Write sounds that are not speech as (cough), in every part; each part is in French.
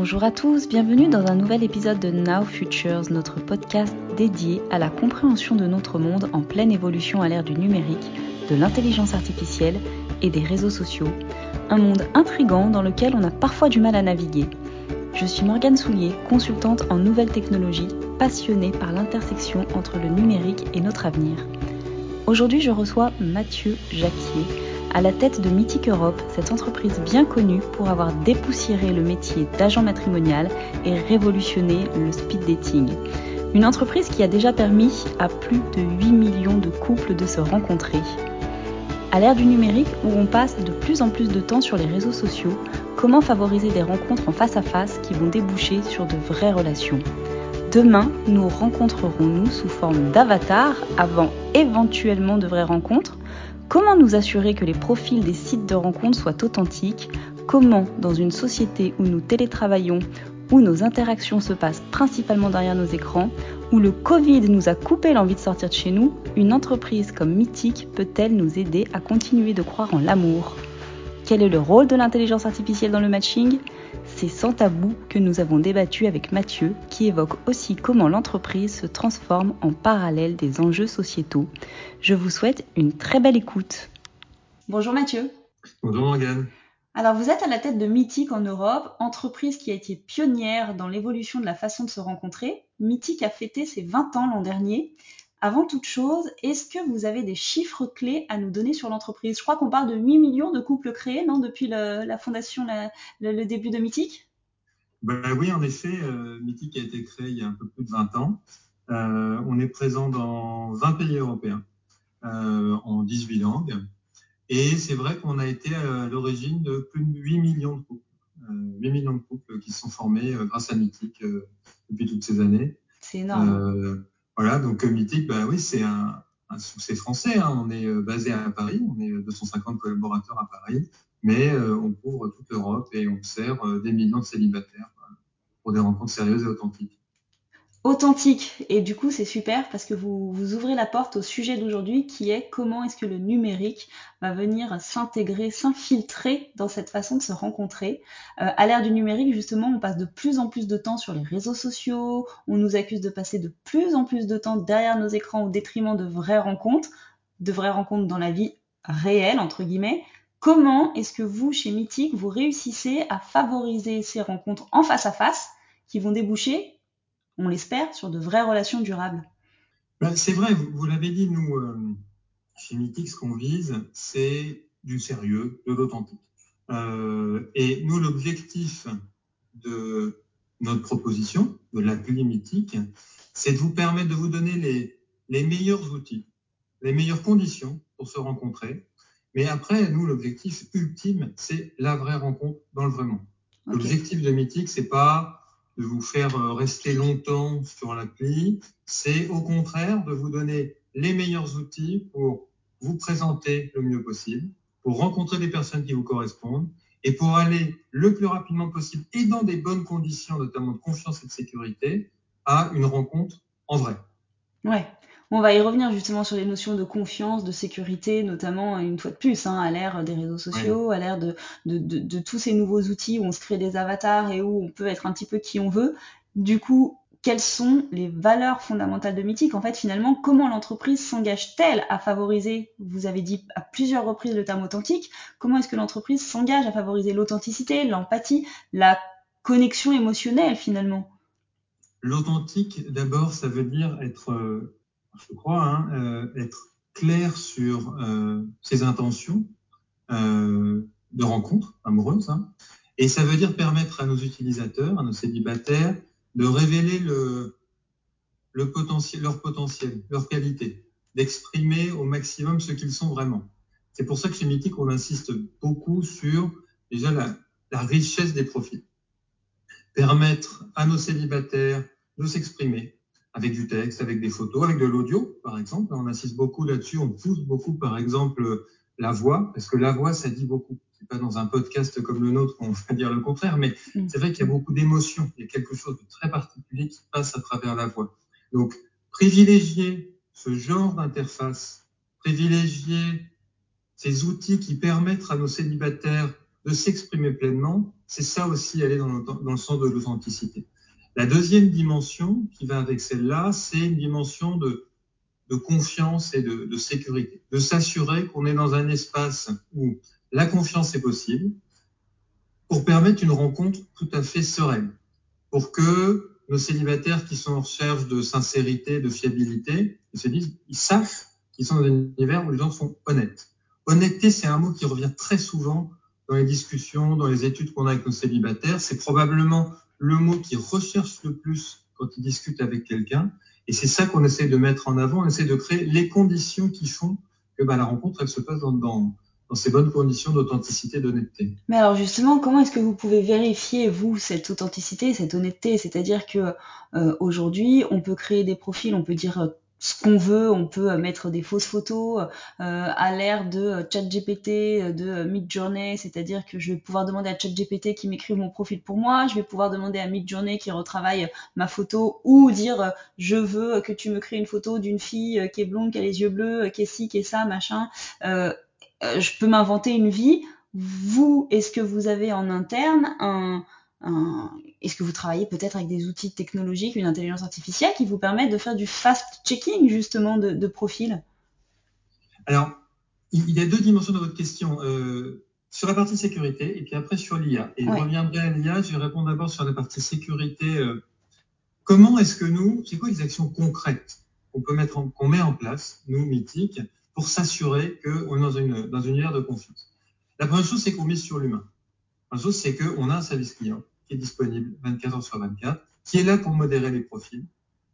Bonjour à tous, bienvenue dans un nouvel épisode de Now Futures, notre podcast dédié à la compréhension de notre monde en pleine évolution à l'ère du numérique, de l'intelligence artificielle et des réseaux sociaux. Un monde intrigant dans lequel on a parfois du mal à naviguer. Je suis Morgane Soulier, consultante en nouvelles technologies, passionnée par l'intersection entre le numérique et notre avenir. Aujourd'hui, je reçois Mathieu Jacquier, à la tête de Mythic Europe, cette entreprise bien connue pour avoir dépoussiéré le métier d'agent matrimonial et révolutionné le speed dating. Une entreprise qui a déjà permis à plus de 8 millions de couples de se rencontrer. À l'ère du numérique où on passe de plus en plus de temps sur les réseaux sociaux, comment favoriser des rencontres en face à face qui vont déboucher sur de vraies relations? Demain, nous rencontrerons-nous sous forme d'avatar avant éventuellement de vraies rencontres? Comment nous assurer que les profils des sites de rencontres soient authentiques? Comment, dans une société où nous télétravaillons, où nos interactions se passent principalement derrière nos écrans, où le Covid nous a coupé l'envie de sortir de chez nous, une entreprise comme Mythique peut-elle nous aider à continuer de croire en l'amour? Quel est le rôle de l'intelligence artificielle dans le matching? C'est sans tabou que nous avons débattu avec Mathieu, qui évoque aussi comment l'entreprise se transforme en parallèle des enjeux sociétaux. Je vous souhaite une très belle écoute. Bonjour Mathieu. Bonjour Morgane. Alors vous êtes à la tête de Mythique en Europe, entreprise qui a été pionnière dans l'évolution de la façon de se rencontrer. Mythique a fêté ses 20 ans l'an dernier. Avant toute chose, est-ce que vous avez des chiffres clés à nous donner sur l'entreprise? Je crois qu'on parle de 8 millions de couples créés, non, depuis la fondation, le, début de Mythique? Ben Oui, en effet, euh, Mythique a été créé il y a un peu plus de 20 ans. Euh, on est présent dans 20 pays européens, euh, en 18 langues. Et c'est vrai qu'on a été à l'origine de plus de 8 millions de couples. 8 millions de couples qui sont formés grâce à Mythique depuis toutes ces années. C'est énorme. Voilà, donc euh, Mythique, bah oui, c'est un, succès français. Hein. On est euh, basé à Paris, on est 250 collaborateurs à Paris, mais euh, on couvre toute l'Europe et on sert des millions de célibataires pour des rencontres sérieuses et authentiques authentique. Et du coup, c'est super parce que vous, vous ouvrez la porte au sujet d'aujourd'hui qui est comment est-ce que le numérique va venir s'intégrer, s'infiltrer dans cette façon de se rencontrer. Euh, à l'ère du numérique, justement, on passe de plus en plus de temps sur les réseaux sociaux, on nous accuse de passer de plus en plus de temps derrière nos écrans au détriment de vraies rencontres, de vraies rencontres dans la vie réelle, entre guillemets. Comment est-ce que vous, chez Mythique, vous réussissez à favoriser ces rencontres en face à face qui vont déboucher on l'espère, sur de vraies relations durables. Ben, c'est vrai, vous, l'avez dit, nous, euh, chez Mythique, ce qu'on vise, c'est du sérieux, de l'authentique. Euh, et nous, l'objectif de notre proposition, de l'appli Mythique, c'est de vous permettre de vous donner les, les meilleurs outils, les meilleures conditions pour se rencontrer. Mais après, nous, l'objectif ultime, c'est la vraie rencontre dans le vrai monde. L'objectif de Mythique, c'est pas de vous faire euh, rester longtemps sur l'appli, c'est au contraire de vous donner les meilleurs outils pour vous présenter le mieux possible, pour rencontrer des personnes qui vous correspondent et pour aller le plus rapidement possible et dans des bonnes conditions, notamment de confiance et de sécurité, à une rencontre en vrai. Ouais, on va y revenir justement sur les notions de confiance, de sécurité, notamment une fois de plus, hein, à l'ère des réseaux sociaux, à l'ère de, de, tous ces nouveaux outils où on se crée des avatars et où on peut être un petit peu qui on veut. Du coup, quelles sont les valeurs fondamentales de Mythique? En fait, finalement, comment l'entreprise s'engage-t-elle à favoriser, vous avez dit à plusieurs reprises le terme authentique, comment est-ce que l'entreprise s'engage à favoriser l'authenticité, l'empathie, la connexion émotionnelle finalement? L'authentique, d'abord, ça veut dire être euh, je crois, hein, euh, être clair sur euh, ses intentions euh, de rencontre amoureuse. Hein. Et ça veut dire permettre à nos utilisateurs, à nos célibataires, de révéler leur potentiel, leur qualité, d'exprimer au maximum ce qu'ils sont vraiment. C'est pour ça que chez Mythique, on insiste beaucoup sur déjà la richesse des profils. Permettre à nos célibataires de s'exprimer, avec du texte, avec des photos, avec de l'audio, par exemple. On insiste beaucoup là-dessus. On pousse beaucoup, par exemple, la voix, parce que la voix, ça dit beaucoup. C'est pas dans un podcast comme le nôtre qu'on va (laughs) dire le contraire, mais mm. c'est vrai qu'il y a beaucoup d'émotions. Il y a quelque chose de très particulier qui passe à travers la voix. Donc, privilégier ce genre d'interface, privilégier ces outils qui permettent à nos célibataires de s'exprimer pleinement, c'est ça aussi aller dans le, dans le sens de l'authenticité. La deuxième dimension qui va avec celle-là, c'est une dimension de, confiance et de, de sécurité, de s'assurer qu'on est dans un espace où la confiance est possible pour permettre une rencontre tout à fait sereine, pour que nos célibataires qui sont en recherche de sincérité, de fiabilité, ils se disent, ils savent qu'ils sont dans un univers où les gens sont honnêtes. Honnêteté, c'est un mot qui revient très souvent dans les discussions, dans les études qu'on a avec nos célibataires. C'est probablement le mot qu'ils recherchent le plus quand ils discutent avec quelqu'un. Et c'est ça qu'on essaie de mettre en avant. On essaie de créer les conditions qui font que bah, la rencontre, elle se passe dans, ces bonnes conditions d'authenticité, d'honnêteté. Mais alors justement, comment est-ce que vous pouvez vérifier, vous, cette authenticité, cette honnêteté? C'est-à-dire que euh, aujourd'hui, on peut créer des profils, on peut dire euh, ce qu'on veut, on peut euh, mettre des fausses photos euh, à l'ère de euh, ChatGPT, de Midjourney, c'est-à-dire que je vais pouvoir demander à ChatGPT qui m'écrive mon profil pour moi, je vais pouvoir demander à Midjourney qui retravaille ma photo ou dire je veux que tu me crées une photo d'une fille qui est blonde, qui a les yeux bleus, qui est ci, qui est ça, machin. Euh, je peux m'inventer une vie. Vous, est-ce que vous avez en interne un, est-ce que vous travaillez peut-être avec des outils technologiques, une intelligence artificielle qui vous permettent de faire du fast-checking justement de, de profil? Alors, il y a deux dimensions dans votre question. Euh, sur la partie sécurité et puis après sur l'IA. Et ouais. je reviendrai à l'IA, je vais répondre d'abord sur la partie sécurité. Euh, comment est-ce que nous, c'est quoi les actions concrètes qu'on peut mettre, qu'on met en place, nous, mythiques, pour s'assurer qu'on est dans une, dans une ère de confiance? La première chose, c'est qu'on mise sur l'humain. La chose, c'est qu'on a un service client qui est disponible 24 heures sur 24, qui est là pour modérer les profils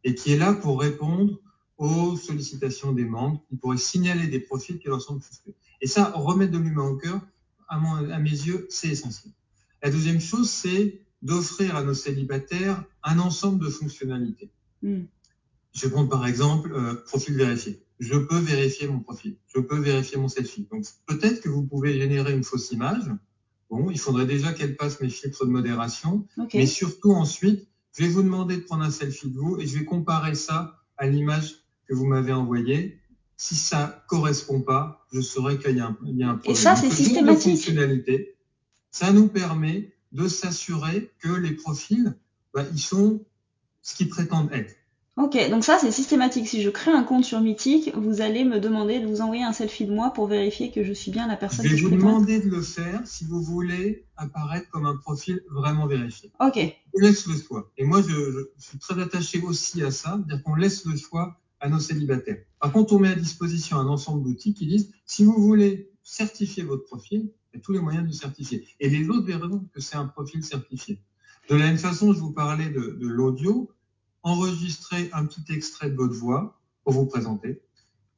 et qui est là pour répondre aux sollicitations des membres, qui pourrait signaler des profils qui leur semblent suspects. Et ça, remettre de l'humain au cœur, à, mon, à mes yeux, c'est essentiel. La deuxième chose, c'est d'offrir à nos célibataires un ensemble de fonctionnalités. Mm. Je prends par exemple euh, profil vérifié. Je peux vérifier mon profil. Je peux vérifier mon selfie. Donc peut-être que vous pouvez générer une fausse image Bon, il faudrait déjà qu'elle passe mes filtres de modération. Okay. Mais surtout ensuite, je vais vous demander de prendre un selfie de vous et je vais comparer ça à l'image que vous m'avez envoyée. Si ça correspond pas, je saurai qu'il y, a un problème. Et ça, c'est systématique. Ça nous permet de s'assurer que les profils, bah, ils sont ce qu'ils prétendent être. Ok, donc ça c'est systématique. Si je crée un compte sur Mythique, vous allez me demander de vous envoyer un selfie de moi pour vérifier que je suis bien la personne je vais que je vous demander de le faire si vous voulez apparaître comme un profil vraiment vérifié. Ok. On laisse le choix. Et moi, je, je suis très attaché aussi à ça, dire qu'on laisse le choix à nos célibataires. Par contre, on met à disposition un ensemble d'outils qui disent si vous voulez certifier votre profil, il y a tous les moyens de le certifier. Et les autres verront que c'est un profil certifié. De la même façon, je vous parlais de, de l'audio enregistrer un petit extrait de votre voix pour vous présenter.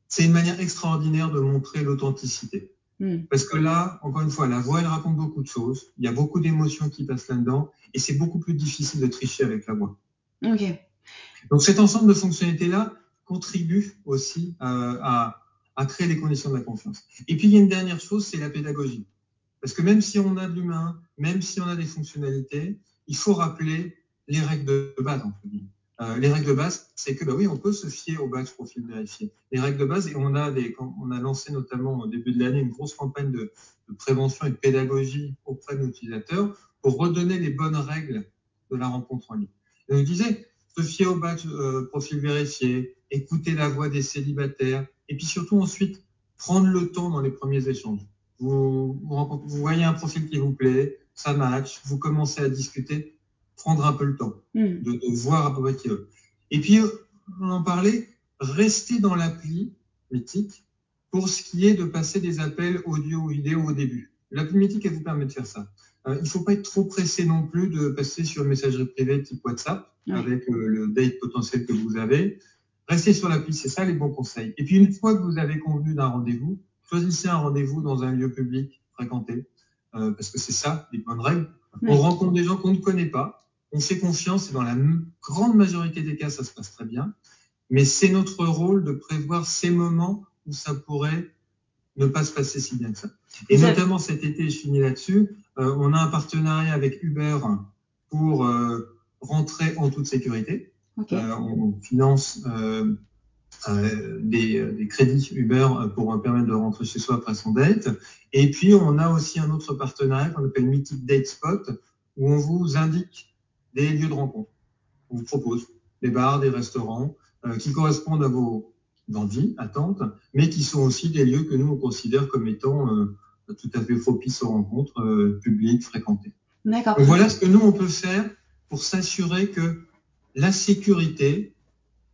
C'est une manière extraordinaire de montrer l'authenticité. Mm. Parce que là, encore une fois, la voix, elle raconte beaucoup de choses. Il y a beaucoup d'émotions qui passent là-dedans et c'est beaucoup plus difficile de tricher avec la voix. Ok. Donc cet ensemble de fonctionnalités-là contribue aussi euh, à, à créer les conditions de la confiance. Et puis il y a une dernière chose, c'est la pédagogie. Parce que même si on a de l'humain, même si on a des fonctionnalités, il faut rappeler les règles de base, entre guillemets. Euh, les règles de base, c'est que bah oui, on peut se fier au badge profil vérifié. Les règles de base, et on a lancé notamment au début de l'année une grosse campagne de, prévention et de pédagogie auprès de nos utilisateurs pour redonner les bonnes règles de la rencontre en ligne. Et on disait, se fier au badge euh, profil vérifié, écouter la voix des célibataires, et puis surtout ensuite prendre le temps dans les premiers échanges. Vous, vous, vous voyez un profil qui vous plaît, ça match, vous commencez à discuter, prendre un peu le temps mm. de, de, voir à peu près qui. Et puis, on en parlait, rester dans l'appli mythique pour ce qui est de passer des appels audio ou vidéo au début. L'appli mythique, elle vous permet de faire ça. Euh, il ne faut pas être trop pressé non plus de passer sur une messagerie privée type WhatsApp avec euh, le date potentiel que vous avez. Restez sur l'appli, c'est ça les bons conseils. Et puis, une fois que vous avez convenu d'un rendez-vous, choisissez un rendez-vous dans un lieu public fréquenté, euh, parce que c'est ça, les bonnes règles. Oui. On rencontre des gens qu'on ne connaît pas, on fait confiance et dans la grande majorité des cas, ça se passe très bien. Mais c'est notre rôle de prévoir ces moments où ça pourrait ne pas se passer si bien que ça. Et notamment cet été, je finis là-dessus, euh, on a un partenariat avec Uber pour euh, rentrer en toute sécurité. Okay. Euh, on finance des, des, crédits Uber pour permettre de rentrer chez soi après son date. Et puis, on a aussi un autre partenariat qu'on appelle Mythic Date Spot, où on vous indique des lieux de rencontre. On vous propose des bars, des restaurants euh, qui correspondent à vos envies, attentes, mais qui sont aussi des lieux que nous, on considère comme étant euh, tout à fait propices aux rencontres euh, publiques, fréquentées. D'accord. Voilà ce que nous, on peut faire pour s'assurer que la sécurité,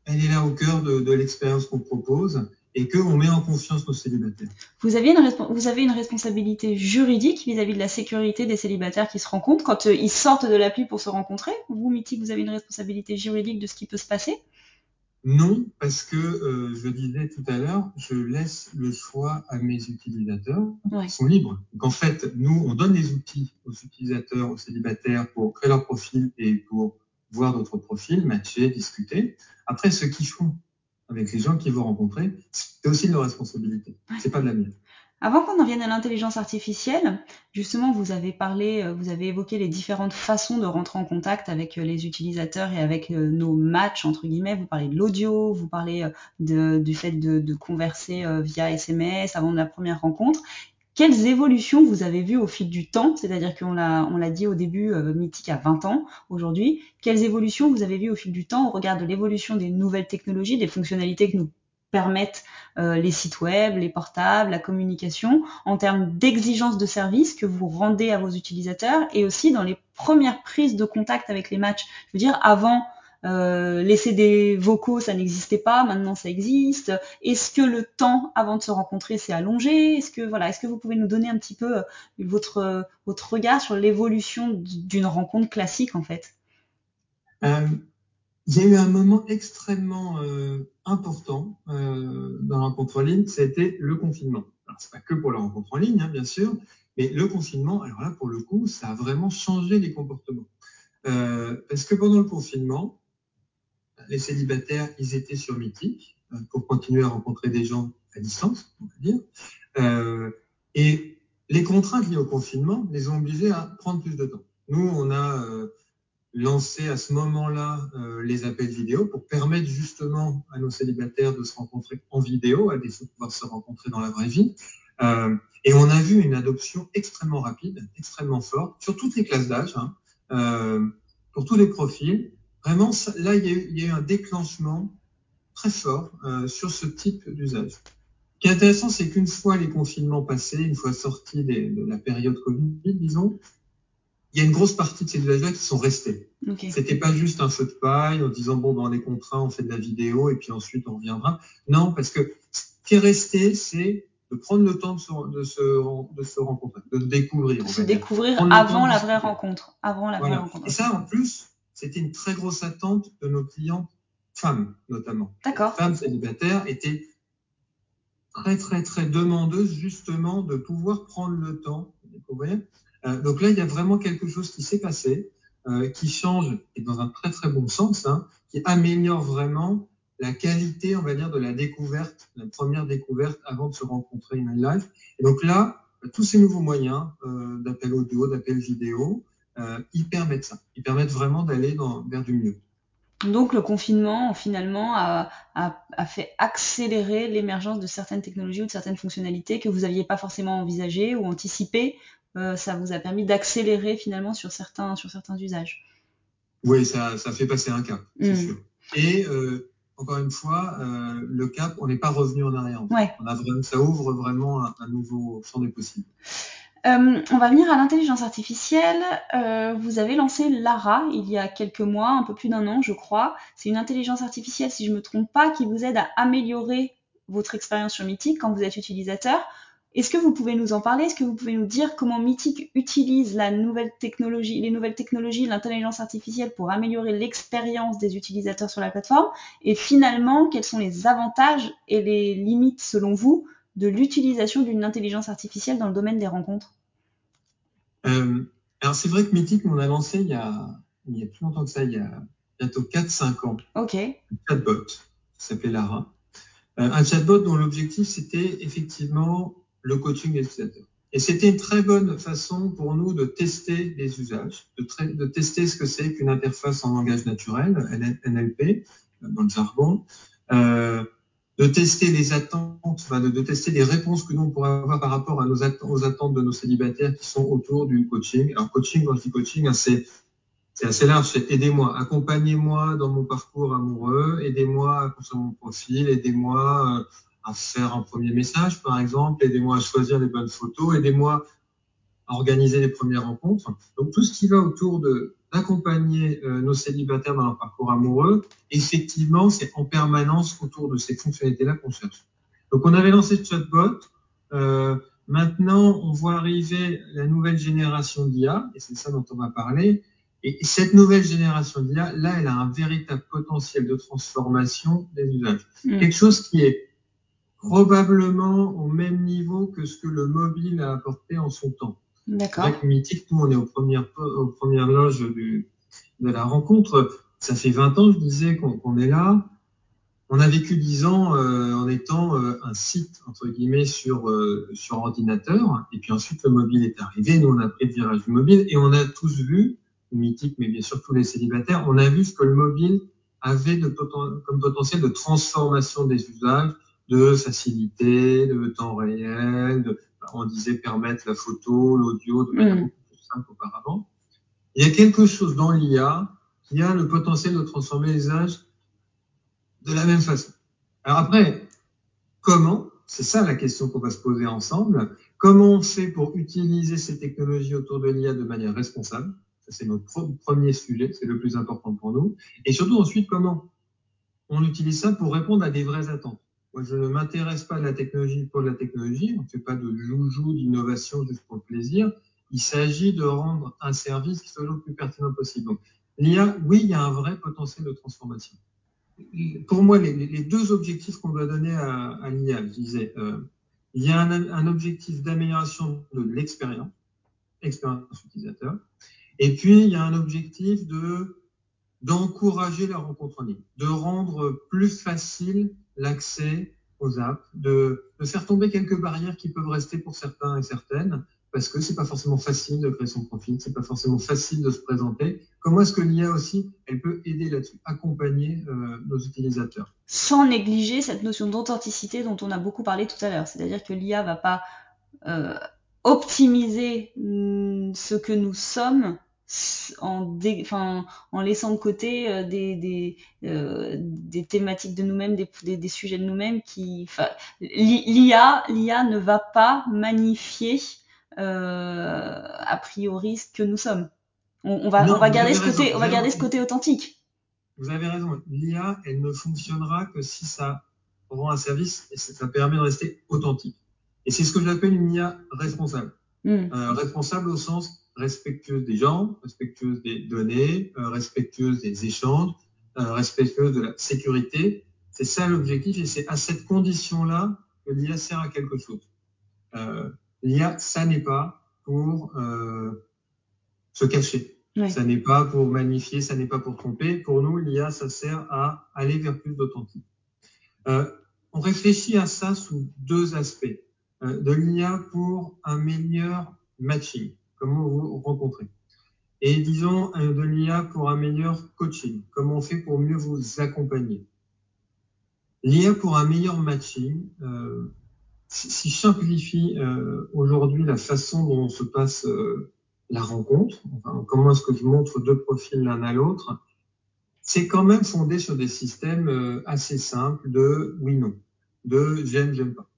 elle est là au cœur de, de l'expérience qu'on propose et qu'on met en confiance nos célibataires. Vous, aviez une vous avez une responsabilité juridique vis-à-vis -vis de la sécurité des célibataires qui se rencontrent quand euh, ils sortent de l'appli pour se rencontrer? Vous, Mythique, vous avez une responsabilité juridique de ce qui peut se passer? Non, parce que euh, je disais tout à l'heure, je laisse le choix à mes utilisateurs, Ouais. ils sont libres. Donc en fait, nous, on donne les outils aux utilisateurs, aux célibataires pour créer leur profil et pour voir d'autres profils, matcher, discuter. Après, ce qu'ils font avec les gens qu'ils vont rencontrer, c'est aussi de leur responsabilité. Ouais. C'est pas de la mienne. Avant qu'on en vienne à l'intelligence artificielle, justement, vous avez parlé, euh, vous avez évoqué les différentes façons de rentrer en contact avec euh, les utilisateurs et avec euh, nos matchs, entre guillemets. Vous parlez de l'audio, vous parlez de, du fait de, de converser via SMS avant de la première rencontre. Quelles évolutions vous avez vues au fil du temps? C'est-à-dire qu'on l'a, on l'a dit au début, euh, Mythique a 20 ans aujourd'hui. Quelles évolutions vous avez vues au fil du temps au regard de l'évolution des nouvelles technologies, des fonctionnalités que nous permettent euh, les sites web, les portables, la communication, en termes d'exigence de service que vous rendez à vos utilisateurs et aussi dans les premières prises de contact avec les matchs? Je veux dire, avant, euh, laisser des vocaux, ça n'existait pas, maintenant ça existe. Est-ce que le temps avant de se rencontrer s'est allongé? Est-ce que voilà, est-ce que vous pouvez nous donner un petit peu euh, votre votre regard sur l'évolution d'une rencontre classique en fait? Euh, Il y a eu un moment extrêmement euh, important euh, dans la rencontre en ligne, c'était le confinement. Alors c'est pas que pour la rencontre en ligne, hein, bien sûr, mais le confinement, alors là pour le coup, ça a vraiment changé les comportements. Euh, parce que pendant le confinement, les célibataires, ils étaient sur Mythique euh, pour continuer à rencontrer des gens à distance, on peut dire. Euh, et les contraintes liées au confinement les ont obligés à prendre plus de temps. Nous, on a euh, lancé à ce moment-là les appels vidéo pour permettre justement à nos célibataires de se rencontrer en vidéo, à défaut de pouvoir se rencontrer dans la vraie vie. Et on a vu une adoption extrêmement rapide, extrêmement forte, sur toutes les classes d'âge, hein, pour tous les profils. Vraiment, là, il y, a eu, il y a eu un déclenchement très fort euh, sur ce type d'usage. Ce qui est intéressant, c'est qu'une fois les confinements passés, une fois sortis des, de la période Covid, disons, il y a une grosse partie de ces usages-là qui sont restés. okay. C'était pas juste un feu de paille en disant bon, ben, on est contraint, on fait de la vidéo et puis ensuite on reviendra. Non, parce que ce qui est resté, c'est de prendre le temps de se, de se, de se rencontrer, de découvrir. De se découvrir avant la vraie rencontre. Avant la voilà. vraie rencontre. Et ça, en plus, c'était une très grosse attente de nos clients femmes, notamment. D'accord. Femmes célibataires étaient très, très, très demandeuses, justement, de pouvoir prendre le temps de découvrir. Euh, donc là, il y a vraiment quelque chose qui s'est passé, euh, qui change, et dans un très, très bon sens, hein, qui améliore vraiment la qualité, on va dire, de la découverte, la première découverte avant de se rencontrer in live. Et donc là, tous ces nouveaux moyens euh, d'appel audio, d'appel vidéo, ils permettent ça. Ils permettent vraiment d'aller vers du mieux. Donc le confinement, finalement, a, a, a fait accélérer l'émergence de certaines technologies ou de certaines fonctionnalités que vous n'aviez pas forcément envisagées ou anticipées. Euh, ça vous a permis d'accélérer finalement sur certains, sur certains usages. Oui, ça, ça fait passer un cap, c'est Mm. sûr. Et euh, encore une fois, euh, le cap, on n'est pas revenu en arrière. Ouais. On a vraiment, ça ouvre vraiment un, un nouveau champ des possibles. Euh, on va venir à l'intelligence artificielle. Euh, vous avez lancé Lara il y a quelques mois, un peu plus d'un an, je crois. C'est une intelligence artificielle, si je me trompe pas, qui vous aide à améliorer votre expérience sur Mythic quand vous êtes utilisateur. Est-ce que vous pouvez nous en parler? Est-ce que vous pouvez nous dire comment Mythic utilise les nouvelles technologies, l'intelligence artificielle pour améliorer l'expérience des utilisateurs sur la plateforme? Et finalement, quels sont les avantages et les limites, selon vous, de l'utilisation d'une intelligence artificielle dans le domaine des rencontres euh, Alors c'est vrai que Mythic, on a lancé il y a, il y a plus longtemps que ça, il y a bientôt 4-5 ans, Ok. un chatbot qui s'appelait Lara. Euh, un chatbot dont l'objectif c'était effectivement le coaching des utilisateurs. Et c'était une très bonne façon pour nous de tester les usages, de, de tester ce que c'est qu'une interface en langage naturel, NLP, dans le jargon, euh, de tester les attentes, de, tester les réponses que nous on avoir par rapport à nos attentes, aux attentes de nos célibataires qui sont autour du coaching. Alors coaching, quand je dis coaching, hein, c'est c'est assez large, c'est aidez-moi, accompagnez-moi dans mon parcours amoureux, aidez-moi à construire mon profil, aidez-moi euh, à faire un premier message, par exemple, aidez-moi à choisir les bonnes photos, aidez-moi à organiser les premières rencontres. Donc tout ce qui va autour de d'accompagner euh, nos célibataires dans leur parcours amoureux, effectivement, c'est en permanence autour de ces fonctionnalités-là qu'on cherche. Donc on avait lancé ce chatbot. Euh, maintenant, on voit arriver la nouvelle génération d'IA, et c'est ça dont on va parler. Et cette nouvelle génération d'IA, là, elle a un véritable potentiel de transformation des usages. Mmh. Quelque chose qui est probablement au même niveau que ce que le mobile a apporté en son temps. D'accord. Avec Mythique, nous, on est aux premières, aux premières loges de la rencontre. Ça fait 20 ans, je disais, qu'on qu est là. On a vécu 10 ans euh, en étant euh, un site, entre guillemets, sur, euh, sur ordinateur. Et puis ensuite, le mobile est arrivé. Nous, on a pris le virage du mobile et on a tous vu mythique, mais bien sûr tous les célibataires, on a vu ce que le mobile avait de poten comme potentiel de transformation des usages, de facilité, de temps réel, de, on disait permettre la photo, l'audio de manière mmh. beaucoup plus simple qu'auparavant. Il y a quelque chose dans l'IA qui a le potentiel de transformer les usages de la même façon. Alors après, comment C'est ça la question qu'on va se poser ensemble. Comment on fait pour utiliser ces technologies autour de l'IA de manière responsable? C'est notre premier sujet, c'est le plus important pour nous. Et surtout ensuite, comment on utilise ça pour répondre à des vraies attentes? Moi, je ne m'intéresse pas à la technologie pour la technologie. On ne fait pas de joujou, d'innovation juste pour le plaisir. Il s'agit de rendre un service qui soit le plus pertinent possible. Donc, l'IA, oui, il y a un vrai potentiel de transformation. Pour moi, les, deux objectifs qu'on doit donner à, à l'IA, je disais, euh, il y a un, un objectif d'amélioration de l'expérience, expérience utilisateur, et puis, il y a un objectif de d'encourager la rencontre en ligne, de rendre plus facile l'accès aux apps, de, de, faire tomber quelques barrières qui peuvent rester pour certains et certaines, parce que c'est pas forcément facile de créer son profil, c'est pas forcément facile de se présenter. Comment est-ce que l'IA aussi, elle peut aider là-dessus, accompagner euh, nos utilisateurs? Sans négliger cette notion d'authenticité dont on a beaucoup parlé tout à l'heure, c'est-à-dire que l'IA va pas euh, optimiser mm, ce que nous sommes en, dé, enfin, en laissant de côté euh, des, des, euh, des, thématiques de nous-mêmes, des, des, des, sujets de nous-mêmes qui, l'IA, l'IA ne va pas magnifier euh, a priori ce que nous sommes. On, on va, non, on va garder ce raison, côté, on va garder ce côté authentique. Vous avez raison. L'IA, elle ne fonctionnera que si ça rend un service et ça permet de rester authentique. Et c'est ce que j'appelle une IA responsable. Mm. Euh, responsable au sens respectueuse des gens, respectueuse des données, euh, respectueuse des échanges, euh, respectueuse de la sécurité. C'est ça l'objectif et c'est à cette condition-là que l'IA sert à quelque chose. Euh, L'IA, ça n'est pas pour se cacher. Ça n'est pas pour magnifier, ça n'est pas pour tromper. Pour nous, l'IA, ça sert à aller vers plus d'authentique. On réfléchit à ça sous deux aspects. De l'IA pour un meilleur matching comment vous rencontrez. Et disons de l'IA pour un meilleur coaching, comment on fait pour mieux vous accompagner. L'IA pour un meilleur matching, euh, si je simplifie euh, aujourd'hui la façon dont se passe euh, la rencontre, enfin, comment est-ce que je montre deux profils l'un à l'autre, c'est quand même fondé sur des systèmes euh, assez simples de oui-non, de j'aime, j'aime pas.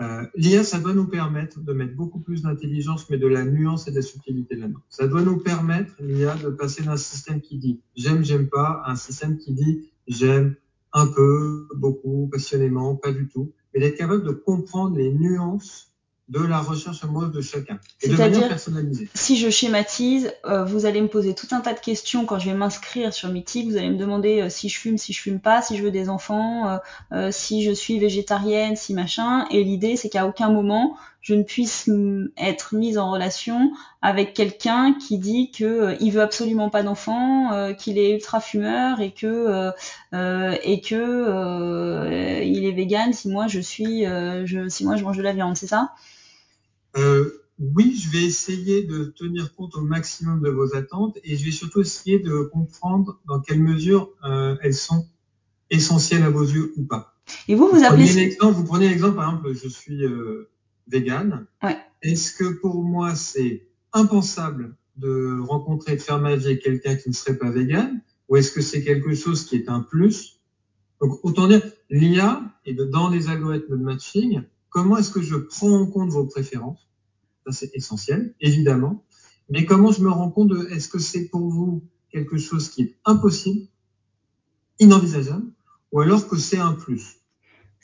Euh, L'IA, ça doit nous permettre de mettre beaucoup plus d'intelligence, mais de la nuance et de la subtilité là-dedans. Ça doit nous permettre, l'IA, de passer d'un système qui dit j'aime, j'aime pas, à un système qui dit j'aime un peu, beaucoup, passionnément, pas du tout, mais d'être capable de comprendre les nuances de la recherche amoureuse de chacun. Et de manière personnalisée. Si je schématise, euh, vous allez me poser tout un tas de questions quand je vais m'inscrire sur Mythique. Vous allez me demander euh, si je fume, si je fume pas, si je veux des enfants, euh, euh si je suis végétarienne, si machin. Et l'idée, c'est qu'à aucun moment, je ne puisse être mise en relation avec quelqu'un qui dit que euh, il veut absolument pas d'enfants, euh, qu'il est ultra fumeur et que et que il est vegan si moi je suis je, si moi je mange de la viande, c'est ça? Euh, oui, je vais essayer de tenir compte au maximum de vos attentes et je vais surtout essayer de comprendre dans quelle mesure euh, elles sont essentiel à vos yeux ou pas. Et vous, vous, appelez... L'exemple, vous prenez l'exemple, par exemple, je suis euh, vegan. Ouais. Est-ce que pour moi, c'est impensable de rencontrer, de faire ma vie avec quelqu'un qui ne serait pas vegan Ou est-ce que c'est quelque chose qui est un plus? Donc, autant dire, l'IA, et dans les algorithmes de matching, comment est-ce que je prends en compte vos préférences? Ça, c'est essentiel, évidemment. Mais comment je me rends compte de, est-ce que c'est pour vous quelque chose qui est impossible, inenvisageable, ou alors que c'est un plus?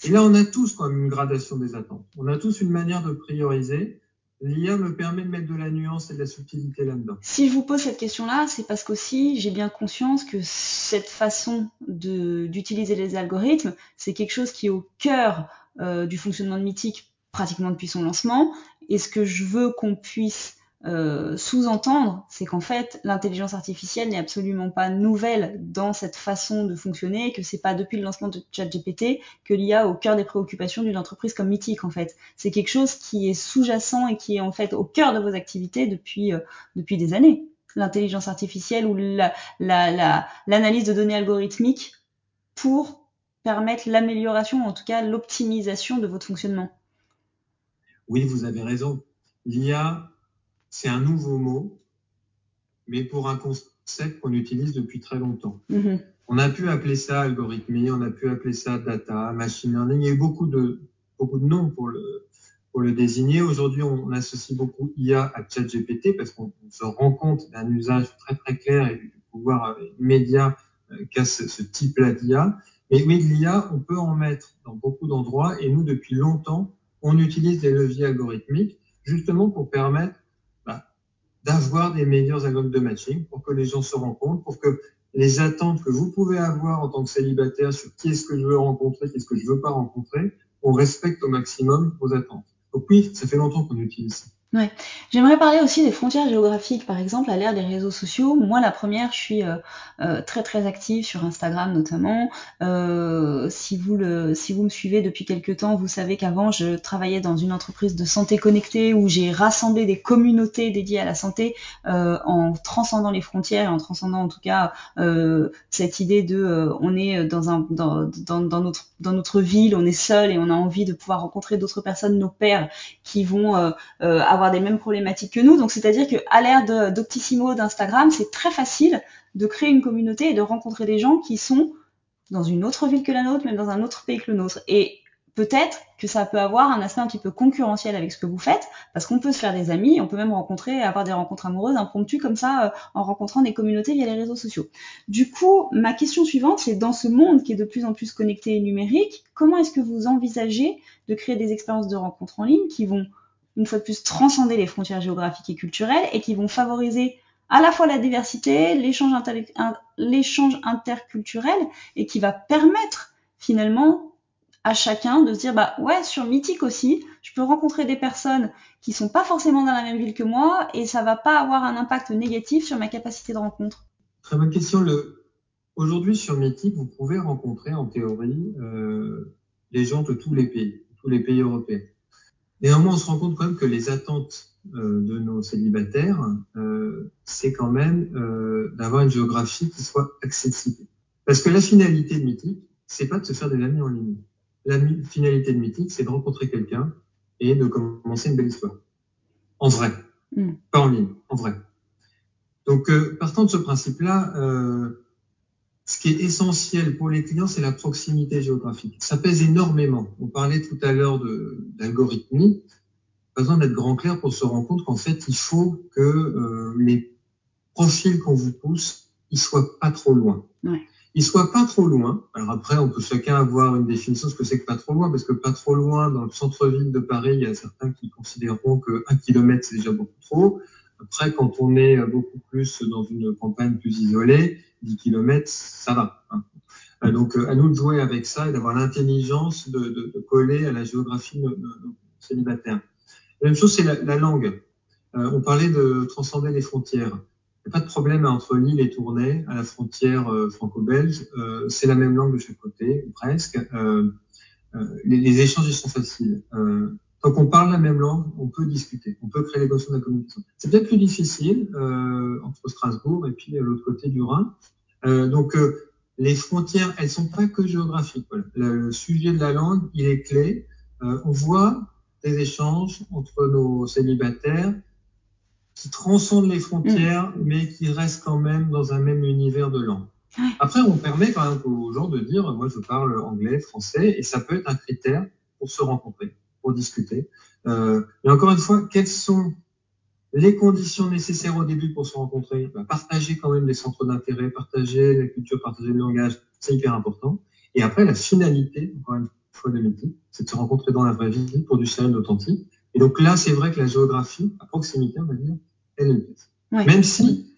Et là, on a tous quand même une gradation des attentes. On a tous une manière de prioriser. L'IA me permet de mettre de la nuance et de la subtilité là-dedans. Si je vous pose cette question-là, c'est parce qu'aussi j'ai bien conscience que cette façon d'utiliser les algorithmes, c'est quelque chose qui est au cœur euh, du fonctionnement de Mythique pratiquement depuis son lancement. Et ce que je veux qu'on puisse euh, sous-entendre, c'est qu'en fait, l'intelligence artificielle n'est absolument pas nouvelle dans cette façon de fonctionner, que c'est pas depuis le lancement de ChatGPT que l'IA au cœur des préoccupations d'une entreprise comme Mythique, en fait. C'est quelque chose qui est sous-jacent et qui est en fait au cœur de vos activités depuis, euh, depuis des années. L'intelligence artificielle ou l'analyse la, la, de données algorithmiques pour permettre l'amélioration, en tout cas l'optimisation de votre fonctionnement. Oui, vous avez raison. L'IA c'est un nouveau mot, mais pour un concept qu'on utilise depuis très longtemps. Mm-hmm. On a pu appeler ça algorithmie, on a pu appeler ça data, machine learning. Il y a eu beaucoup de, beaucoup de noms pour le, pour le désigner. Aujourd'hui, on, associe beaucoup IA à ChatGPT parce qu'on se rend compte d'un usage très très clair et du pouvoir immédiat euh, qu'a ce, ce type-là d'IA. Mais oui, de l'IA, on peut en mettre dans beaucoup d'endroits et nous, depuis longtemps, on utilise des leviers algorithmiques justement pour permettre d'avoir des meilleurs algorithmes de matching pour que les gens se rencontrent, pour que les attentes que vous pouvez avoir en tant que célibataire sur qui est-ce que je veux rencontrer, qui est-ce que je veux pas rencontrer, on respecte au maximum vos attentes. Donc oui, ça fait longtemps qu'on utilise ça. Ouais. J'aimerais parler aussi des frontières géographiques, par exemple, à l'ère des réseaux sociaux. Moi, la première, je suis euh, euh, très très active sur Instagram notamment. Euh, si vous le, si vous me suivez depuis quelques temps, vous savez qu'avant, je travaillais dans une entreprise de santé connectée où j'ai rassemblé des communautés dédiées à la santé en transcendant les frontières et en transcendant en tout cas cette idée de, on est dans un, dans, dans, notre, dans notre ville, on est seul et on a envie de pouvoir rencontrer d'autres personnes, nos pères, qui vont avoir avoir des mêmes problématiques que nous. Donc, c'est-à-dire qu'à l'ère d'Octissimo, d'Instagram, c'est très facile de créer une communauté et de rencontrer des gens qui sont dans une autre ville que la nôtre, même dans un autre pays que le nôtre. Et peut-être que ça peut avoir un aspect un petit peu concurrentiel avec ce que vous faites, parce qu'on peut se faire des amis, on peut même rencontrer, avoir des rencontres amoureuses impromptues comme ça, euh, en rencontrant des communautés via les réseaux sociaux. Du coup, ma question suivante, c'est dans ce monde qui est de plus en plus connecté et numérique, comment est-ce que vous envisagez de créer des expériences de rencontres en ligne qui vont une fois de plus, transcender les frontières géographiques et culturelles et qui vont favoriser à la fois la diversité, l'échange interculturel et qui va permettre finalement à chacun de se dire bah ouais sur Mythique aussi je peux rencontrer des personnes qui sont pas forcément dans la même ville que moi et ça va pas avoir un impact négatif sur ma capacité de rencontre. Très bonne question. Le... Aujourd'hui sur Mythique vous pouvez rencontrer en théorie euh, des gens de tous les pays, tous les pays européens. Néanmoins, on se rend compte quand même que les attentes euh, de nos célibataires, euh, c'est quand même euh, d'avoir une géographie qui soit accessible. Parce que la finalité de Mythique, c'est pas de se faire des amis en ligne. La finalité de Mythique, c'est de rencontrer quelqu'un et de commencer une belle histoire. En vrai. Mm. Pas en ligne, en vrai. Donc, partant de ce principe-là, ce qui est essentiel pour les clients, c'est la proximité géographique. Ça pèse énormément. On parlait tout à l'heure d'algorithmie. Pas besoin d'être grand clair pour se rendre compte qu'en fait, il faut que euh, les profils qu'on vous pousse, ils soient pas trop loin. Ouais. Ils soient pas trop loin. Alors après, on peut chacun avoir une définition de ce que c'est que pas trop loin, parce que pas trop loin, dans le centre-ville de Paris, il y a certains qui considéreront que un kilomètre, c'est déjà beaucoup trop. Après, quand on est beaucoup plus dans une campagne plus isolée, 10 km, ça va. Hein. Euh, donc, euh, à nous de jouer avec ça et d'avoir l'intelligence de, de, de, coller à la géographie de nos célibataires. La même chose, c'est la, la, langue. Euh, on parlait de transcender les frontières. Il n'y a pas de problème entre Lille et Tournai, à la frontière euh, franco-belge. Euh, c'est la même langue de chaque côté, presque. Les, les, échanges, ils sont faciles. Tant qu'on parle la même langue, on peut discuter, on peut créer les notions de la communication. C'est peut-être plus difficile euh, entre Strasbourg et puis l'autre côté du Rhin. Euh, donc, euh, les frontières, elles sont pas que géographiques. Voilà. Le, sujet de la langue, il est clé. Euh, on voit des échanges entre nos célibataires qui transcendent les frontières, mm. mais qui restent quand même dans un même univers de langue. Après, on permet quand même aux gens de dire, moi, je parle anglais, français, et ça peut être un critère pour se rencontrer, pour discuter. Euh, et encore une fois, quelles sont les conditions nécessaires au début pour se rencontrer? Bah, Partager quand même des centres d'intérêt, partager la culture, partager le langage, c'est hyper important. Et après, la finalité, encore une fois de métier, c'est de se rencontrer dans la vraie vie pour du sérieux authentique. Et donc là, c'est vrai que la géographie, à proximité, on va dire, elle est ouais. Même si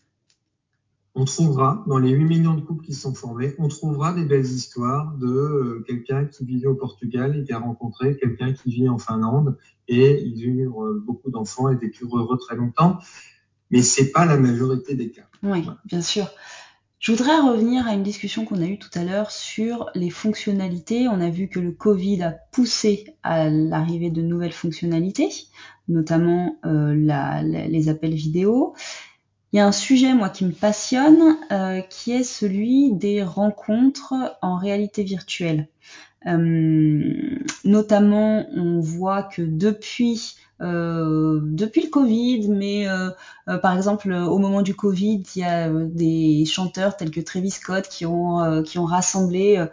on trouvera, dans les 8 millions de couples qui sont formés, on trouvera des belles histoires de euh, quelqu'un qui vivait au Portugal et qui a rencontré quelqu'un qui vit en Finlande et ils eurent euh, beaucoup d'enfants et vécurent heureux très longtemps. Mais c'est pas la majorité des cas. Oui, bien sûr. Je voudrais revenir à une discussion qu'on a eue tout à l'heure sur les fonctionnalités. On a vu que le Covid a poussé à l'arrivée de nouvelles fonctionnalités, notamment euh, la, la, les appels vidéo. Il y a un sujet, moi, qui me passionne, euh, qui est celui des rencontres en réalité virtuelle. Euh, notamment, on voit que depuis euh, depuis le Covid, mais euh, euh, par exemple au moment du Covid, il y a des chanteurs tels que Travis Scott qui ont qui ont rassemblé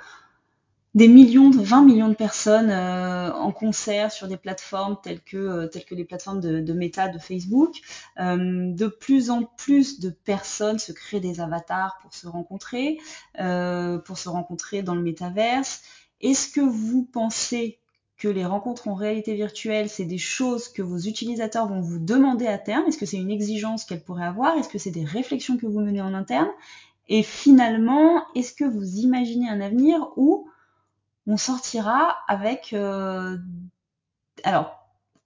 des millions, de 20 millions de personnes euh, en concert sur des plateformes telles que, euh, telles que les plateformes de, de Meta, de Facebook. Euh, de plus en plus de personnes se créent des avatars pour se rencontrer, euh, pour se rencontrer dans le métaverse. Est-ce que vous pensez que les rencontres en réalité virtuelle, c'est des choses que vos utilisateurs vont vous demander à terme? Est-ce que c'est une exigence qu'elles pourraient avoir? Est-ce que c'est des réflexions que vous menez en interne? Et finalement, est-ce que vous imaginez un avenir où on sortira avec, euh, alors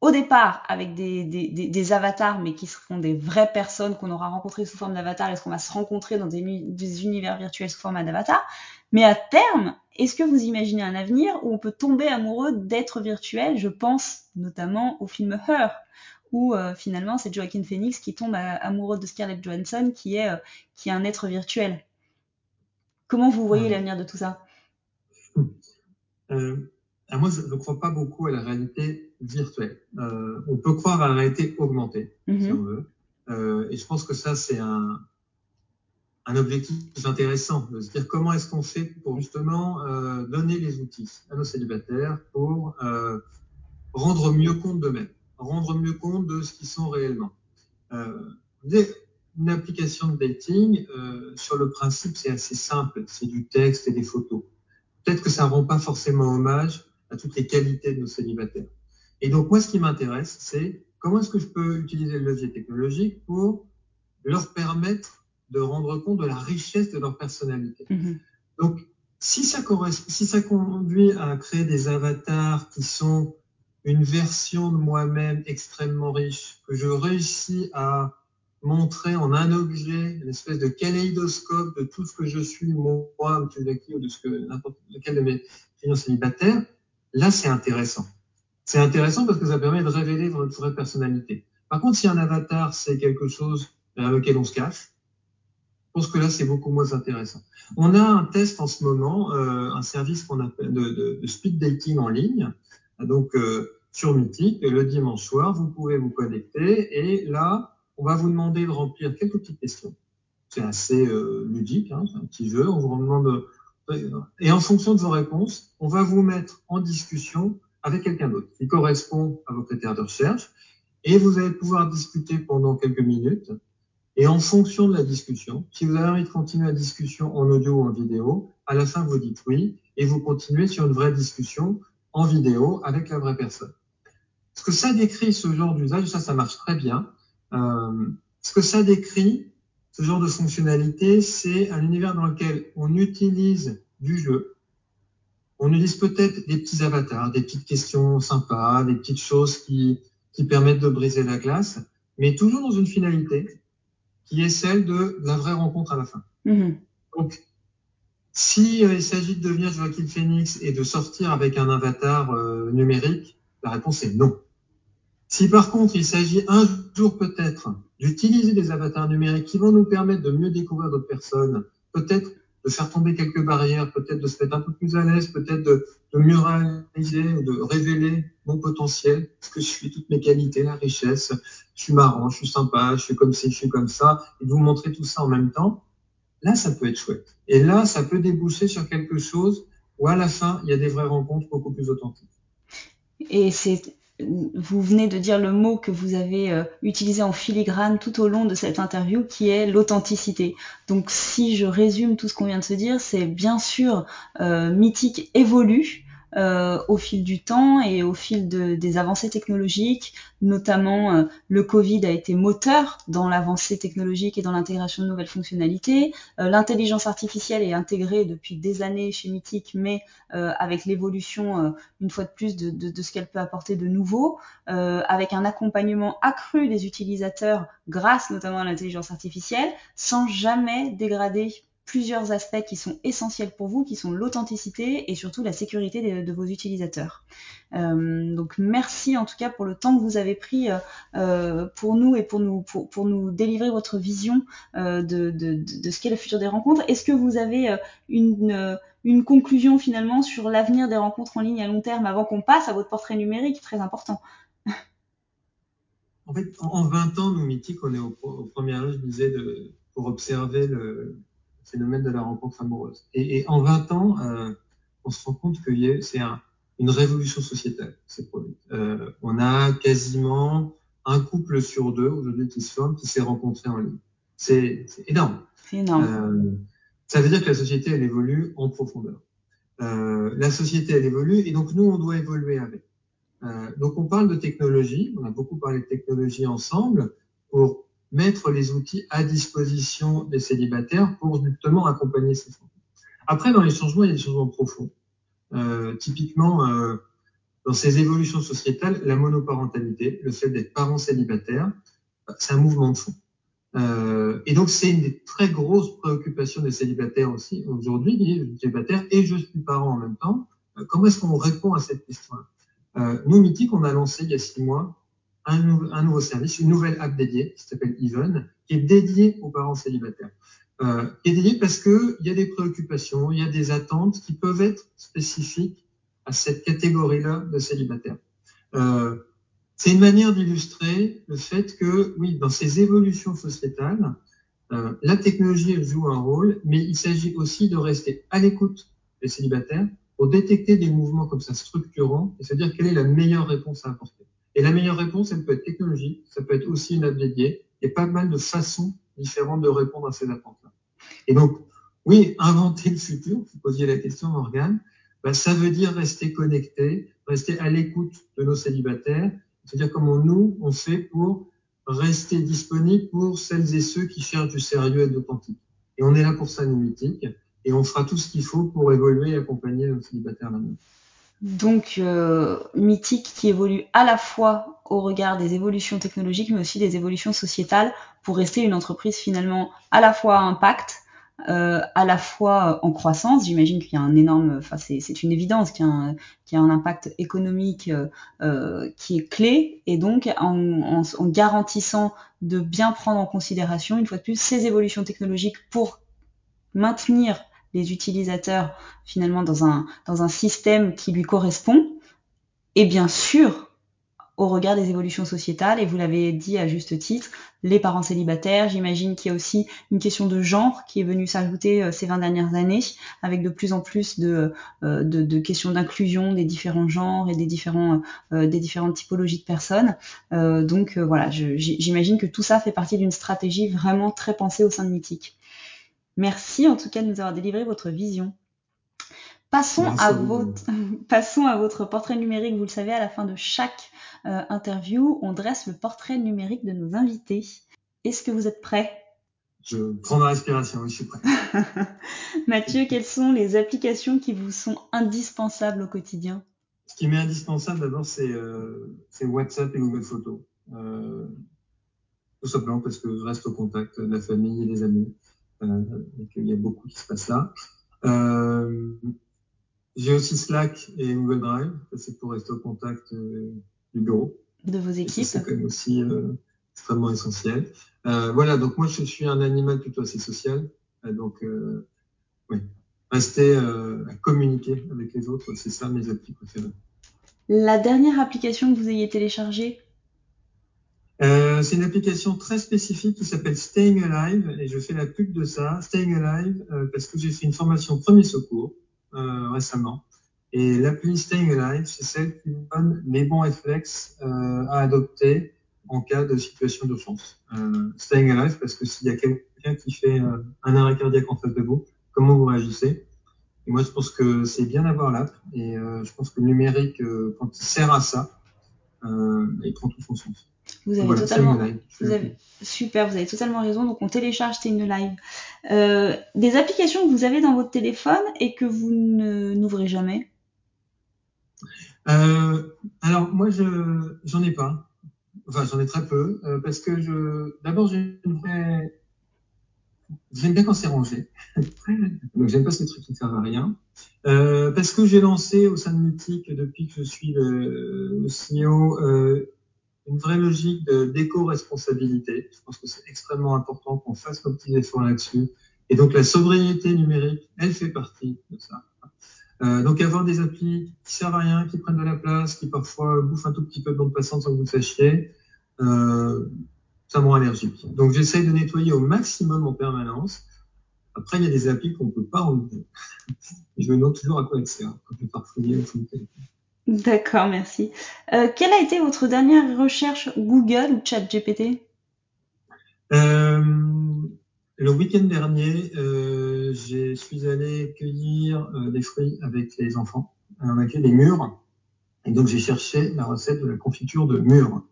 au départ avec des, des, des, avatars, mais qui seront des vraies personnes qu'on aura rencontrées sous forme d'avatar, est-ce qu'on va se rencontrer dans des, univers virtuels sous forme d'avatar Mais à terme, est-ce que vous imaginez un avenir où on peut tomber amoureux d'êtres virtuels? Je pense notamment au film Her, où euh, finalement c'est Joaquin Phoenix qui tombe amoureux de Scarlett Johansson, qui est, euh, qui est un être virtuel. Comment vous voyez l'avenir de tout ça? Euh, moi, je ne crois pas beaucoup à la réalité virtuelle. Euh, on peut croire à la réalité augmentée, mm -hmm. si on veut. Euh, et je pense que ça, c'est un, un objectif intéressant, de se dire comment est-ce qu'on fait pour justement donner les outils à nos célibataires pour rendre mieux compte d'eux-mêmes, rendre mieux compte de ce qu'ils sont réellement. Une application de dating, sur le principe, c'est assez simple, c'est du texte et des photos peut-être que ça rend pas forcément hommage à toutes les qualités de nos célibataires. Et donc, moi, ce qui m'intéresse, c'est comment est-ce que je peux utiliser le levier technologique pour leur permettre de rendre compte de la richesse de leur personnalité. Mmh. Donc, si ça, si ça conduit à créer des avatars qui sont une version de moi-même extrêmement riche, que je réussis à montrer en un objet une espèce de kaléidoscope de tout ce que je suis, moi, M. Jackie, ou de ce que n'importe lequel de mes clients célibataires, là, c'est intéressant. C'est intéressant parce que ça permet de révéler votre vraie personnalité. Par contre, si un avatar, c'est quelque chose vers lequel on se cache, je pense que là, c'est beaucoup moins intéressant. On a un test en ce moment, euh, un service qu'on appelle de, de, de, speed dating en ligne, donc euh, sur Mythique, le dimanche soir, vous pouvez vous connecter et là, on va vous demander de remplir quelques petites questions. C'est assez euh, ludique, hein, c'est un petit jeu. On vous demande et en fonction de vos réponses, on va vous mettre en discussion avec quelqu'un d'autre qui correspond à vos critères de recherche et vous allez pouvoir discuter pendant quelques minutes. Et en fonction de la discussion, si vous avez envie de continuer la discussion en audio ou en vidéo, à la fin vous dites oui et vous continuez sur une vraie discussion en vidéo avec la vraie personne. Ce que ça décrit ce genre d'usage, ça, ça marche très bien. Euh, ce que ça décrit, ce genre de fonctionnalité, c'est un univers dans lequel on utilise du jeu. On utilise peut-être des petits avatars, des petites questions sympas, des petites choses qui, qui permettent de briser la glace, mais toujours dans une finalité qui est celle de la vraie rencontre à la fin. Mmh. Donc, si euh, il s'agit de devenir Joaquin Phoenix et de sortir avec un avatar euh, numérique, la réponse est non. Si par contre il s'agit un jour peut-être d'utiliser des avatars numériques qui vont nous permettre de mieux découvrir d'autres personnes, peut-être de faire tomber quelques barrières, peut-être de se mettre un peu plus à l'aise, peut-être de, de mieux réaliser, de révéler mon potentiel, ce que je suis, toutes mes qualités, la richesse, je suis marrant, je suis sympa, je suis comme ci, je suis comme ça, et de vous montrer tout ça en même temps, là, ça peut être chouette. Et là, ça peut déboucher sur quelque chose où à la fin, il y a des vraies rencontres beaucoup plus authentiques. Et c'est vous venez de dire le mot que vous avez euh, utilisé en filigrane tout au long de cette interview, qui est l'authenticité. Donc, si je résume tout ce qu'on vient de se dire, c'est bien sûr euh, mythique évolue, au fil du temps et au fil de, des avancées technologiques, notamment euh, le Covid a été moteur dans l'avancée technologique et dans l'intégration de nouvelles fonctionnalités. Euh, l'intelligence artificielle est intégrée depuis des années chez Mythic, mais euh, avec l'évolution, une fois de plus, de ce qu'elle peut apporter de nouveau, avec un accompagnement accru des utilisateurs grâce notamment à l'intelligence artificielle, sans jamais dégrader plusieurs aspects qui sont essentiels pour vous, qui sont l'authenticité et surtout la sécurité de, vos utilisateurs. Euh, donc merci en tout cas pour le temps que vous avez pris euh, pour nous et pour nous pour, nous délivrer votre vision euh, de, ce qu'est le futur des rencontres. Est-ce que vous avez euh, une, conclusion finalement sur l'avenir des rencontres en ligne à long terme avant qu'on passe à votre portrait numérique très important? En fait, en 20 ans, nous, Mythique, on est au, au premier âge, je disais, de, pour observer le, phénomène de la rencontre amoureuse. Et, et en 20 ans, euh, on se rend compte que c'est un, une révolution sociétale qui Euh, on a quasiment un couple sur deux aujourd'hui qui se forme, qui s'est rencontré en ligne. C'est énorme. C'est énorme. Euh, ça veut dire que la société, elle évolue en profondeur. Euh, la société, elle évolue et donc nous, on doit évoluer avec. Donc on parle de technologie, on a beaucoup parlé de technologie ensemble pour mettre les outils à disposition des célibataires pour justement accompagner ces enfants. Après, dans les changements, il y a des changements profonds. Euh, typiquement, euh, dans ces évolutions sociétales, la monoparentalité, le fait d'être parent célibataire, c'est un mouvement de fond. Euh, et donc, c'est une des très grosses préoccupations des célibataires aussi aujourd'hui, les célibataires, et je suis parent en même temps. Euh, comment est-ce qu'on répond à cette question euh, Nous, Mythique, on a lancé il y a six mois un, nou un, nouveau service, une nouvelle app dédiée qui s'appelle Even, qui est dédiée aux parents célibataires. Euh, est dédiée parce qu'il y a des préoccupations, il y a des attentes qui peuvent être spécifiques à cette catégorie-là de célibataires. Euh, c'est une manière d'illustrer le fait que, oui, dans ces évolutions sociétales, euh, la technologie joue un rôle, mais il s'agit aussi de rester à l'écoute des célibataires pour détecter des mouvements comme ça structurants et se dire quelle est la meilleure réponse à apporter. Et la meilleure réponse, elle peut être technologique, ça peut être aussi une app dédiée. A pas mal de façons différentes de répondre à ces attentes-là. Et donc, oui, inventer le futur, vous posiez la question, Morgane, ben, ça veut dire rester connecté, rester à l'écoute de nos célibataires, c'est-à-dire comment nous, on fait pour rester disponible pour celles et ceux qui cherchent du sérieux et de l'authentique. Et on est là pour ça, nous, mythiques, et on fera tout ce qu'il faut pour évoluer et accompagner nos célibataires là-dedans donc euh, mythique qui évolue à la fois au regard des évolutions technologiques mais aussi des évolutions sociétales pour rester une entreprise finalement à la fois à impact, euh, à la fois en croissance. J'imagine qu'il y a un énorme, enfin c'est une évidence qu'il y, y, a un impact économique euh, euh, qui est clé et donc en, en garantissant de bien prendre en considération une fois de plus ces évolutions technologiques pour maintenir les utilisateurs finalement dans un, dans un système qui lui correspond, et bien sûr au regard des évolutions sociétales, et vous l'avez dit à juste titre, les parents célibataires, j'imagine qu'il y a aussi une question de genre qui est venue s'ajouter euh, ces 20 dernières années, avec de plus en plus de, euh, de, de questions d'inclusion des différents genres et des, différents, euh, des différentes typologies de personnes. Donc voilà, j'imagine que tout ça fait partie d'une stratégie vraiment très pensée au sein de Mythique. Merci en tout cas de nous avoir délivré votre vision. Passons à, votre, (laughs) passons à votre portrait numérique. Vous le savez, à la fin de chaque euh, interview, on dresse le portrait numérique de nos invités. Est-ce que vous êtes prêt Je prends ma respiration, oui, je suis prêt. (laughs) Mathieu, quelles sont les applications qui vous sont indispensables au quotidien? Ce qui m'est indispensable d'abord, c'est euh, WhatsApp et Google Photos. Euh, tout simplement parce que je reste au contact de la famille et des amis. Euh, il y a beaucoup qui se passe là. Euh, j'ai aussi Slack et Google Drive, c'est pour rester au contact euh, du bureau. De vos équipes. C'est quand même aussi extrêmement essentiel. Voilà, donc moi je suis un animal plutôt assez social, donc oui. Rester à communiquer avec les autres, c'est ça mes applis préférées. La dernière application que vous ayez téléchargée euh, c'est une application très spécifique qui s'appelle Staying Alive et je fais la pub de ça, Staying Alive, euh, parce que j'ai fait une formation premier secours euh, récemment. Et l'appli Staying Alive, c'est celle qui vous donne les bons réflexes à adopter en cas de situation d'urgence. Staying Alive, parce que s'il y a quelqu'un qui fait un arrêt cardiaque en face de vous, comment vous réagissez? Et moi, je pense que c'est bien d'avoir l'app et je pense que le numérique, quand il sert à ça, il prend tout son sens. Vous avez totalement. super, vous avez totalement raison. Donc on télécharge une Live. Euh, des applications que vous avez dans votre téléphone et que vous n'ouvrez jamais? Euh, Alors moi je j'en ai pas. Enfin j'en ai très peu euh, parce que je d'abord j'ai une vraie J'aime bien quand c'est rangé. (laughs) Donc j'aime pas ces trucs qui servent à rien. parce que j'ai lancé au sein de Mythique depuis que je suis le, le CEO une vraie logique d'éco-responsabilité. Je pense que c'est extrêmement important qu'on fasse nos petits efforts là-dessus. Et donc la sobriété numérique, elle fait partie de ça. Euh, donc avoir des applis qui servent à rien, qui prennent de la place, qui parfois bouffent un tout petit peu de bande passante sans que vous le sachiez, euh, ça me rend allergique. Donc j'essaye de nettoyer au maximum en permanence. Après, il y a des applis qu'on ne peut pas enlever. (laughs) je me demande toujours à quoi elles servent quand je farfouiller au téléphone. D'accord, merci. Euh, quelle a été votre dernière recherche Google ou ChatGPT? Euh, Le week-end dernier, euh, je suis allé cueillir euh, des fruits avec les enfants. On a fait des mûres. Et donc, j'ai cherché la recette de la confiture de mûres.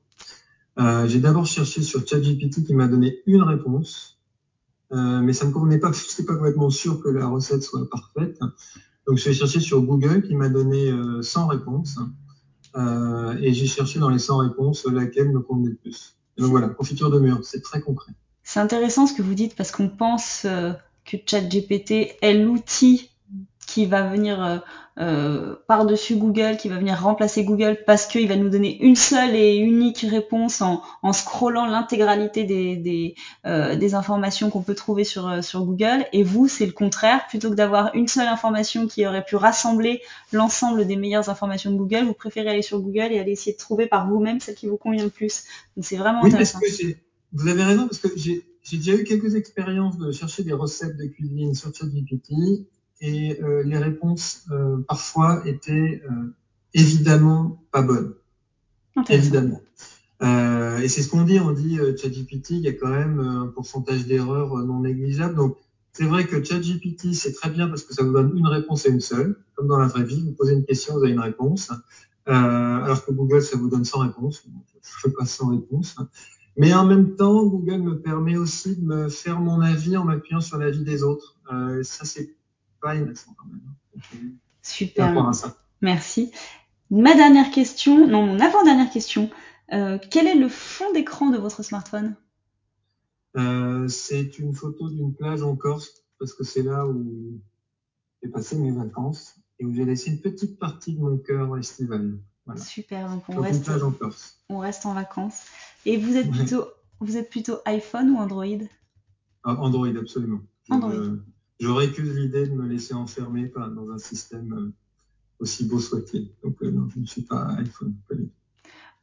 j'ai d'abord cherché sur ChatGPT qui m'a donné une réponse. mais ça ne me convenait pas, (laughs) je n'étais pas complètement sûr que la recette soit parfaite. Donc j'ai cherché sur Google qui m'a donné 100 euh, réponses. Euh, et j'ai cherché dans les 100 réponses laquelle me convenait le plus. donc voilà, confiture de mûre, c'est très concret. C'est intéressant ce que vous dites parce qu'on pense euh, que ChatGPT est l'outil qui va venir euh, euh, par-dessus Google, qui va venir remplacer Google parce qu'il va nous donner une seule et unique réponse en, en scrollant l'intégralité des, des, euh, des informations qu'on peut trouver sur, sur Google. Et vous, c'est le contraire. Plutôt que d'avoir une seule information qui aurait pu rassembler l'ensemble des meilleures informations de Google, vous préférez aller sur Google et aller essayer de trouver par vous-même celle qui vous convient le plus. Donc c'est vraiment oui, intéressant. Parce que vous avez raison, parce que j'ai déjà eu quelques expériences de chercher des recettes de cuisine sur ChatGPT et euh, les réponses euh, parfois étaient euh, évidemment pas bonnes. Évidemment. et c'est ce qu'on dit, on dit ChatGPT, il y a quand même un pourcentage d'erreurs non négligeable. Donc c'est vrai que ChatGPT, c'est très bien parce que ça vous donne une réponse à une seule, comme dans la vraie vie, vous posez une question, vous avez une réponse. alors que Google, ça vous donne 100 réponses. Je fais pas 100 réponses. Mais en même temps, Google me permet aussi de me faire mon avis en m'appuyant sur l'avis des autres. Euh, ça, c'est Super. Merci. Ma dernière question, non, mon avant-dernière question. Euh, quel est le fond d'écran de votre smartphone? Euh, C'est une photo d'une plage en Corse, parce que c'est là où j'ai passé mes vacances et où j'ai laissé une petite partie de mon cœur estival. Super, donc on reste, en Corse. on reste en vacances. Et vous êtes, plutôt, vous êtes plutôt iPhone ou Android? Ah, Android, absolument. Android. J'aurais que l'idée de me laisser enfermer dans un système euh, aussi beau soit-il. Donc euh, non, je ne suis pas iPhone.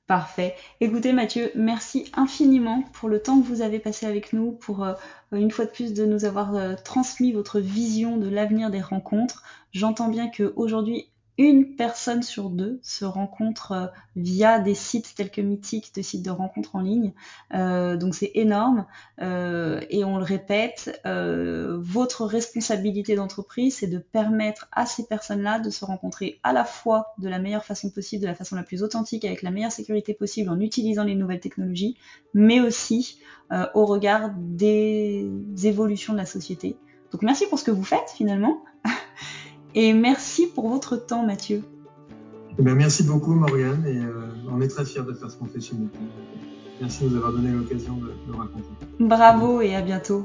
Parfait. Écoutez Mathieu, merci infiniment pour le temps que vous avez passé avec nous, pour euh, une fois de plus de nous avoir transmis votre vision de l'avenir des rencontres. J'entends bien qu'aujourd'hui, une personne sur deux se rencontre euh, via des sites tels que Mythique, de sites de rencontres en ligne. Euh, donc c'est énorme. Euh, et on le répète, votre responsabilité d'entreprise, c'est de permettre à ces personnes-là de se rencontrer à la fois de la meilleure façon possible, de la façon la plus authentique, avec la meilleure sécurité possible, en utilisant les nouvelles technologies, mais aussi au regard des évolutions de la société. Donc merci pour ce que vous faites finalement. Et merci pour votre temps, Mathieu. Eh ben, merci beaucoup, Morgane, et euh, on est très fiers de faire ce qu'on fait chez nous. Merci de nous avoir donné l'occasion de, de raconter. Bravo et à bientôt.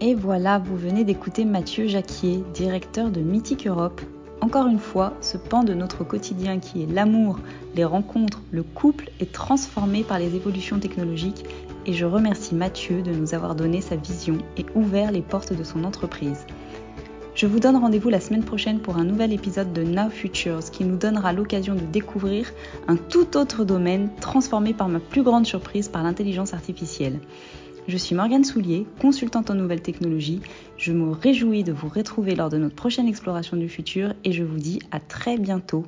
Et voilà, vous venez d'écouter Mathieu Jacquier, directeur de Mythique Europe. Encore une fois, ce pan de notre quotidien qui est l'amour, les rencontres, le couple est transformé par les évolutions technologiques et je remercie Mathieu de nous avoir donné sa vision et ouvert les portes de son entreprise. Je vous donne rendez-vous la semaine prochaine pour un nouvel épisode de Now Futures qui nous donnera l'occasion de découvrir un tout autre domaine transformé par ma plus grande surprise par l'intelligence artificielle. Je suis Morgane Soulier, consultante en nouvelles technologies. Je me réjouis de vous retrouver lors de notre prochaine exploration du futur et je vous dis à très bientôt.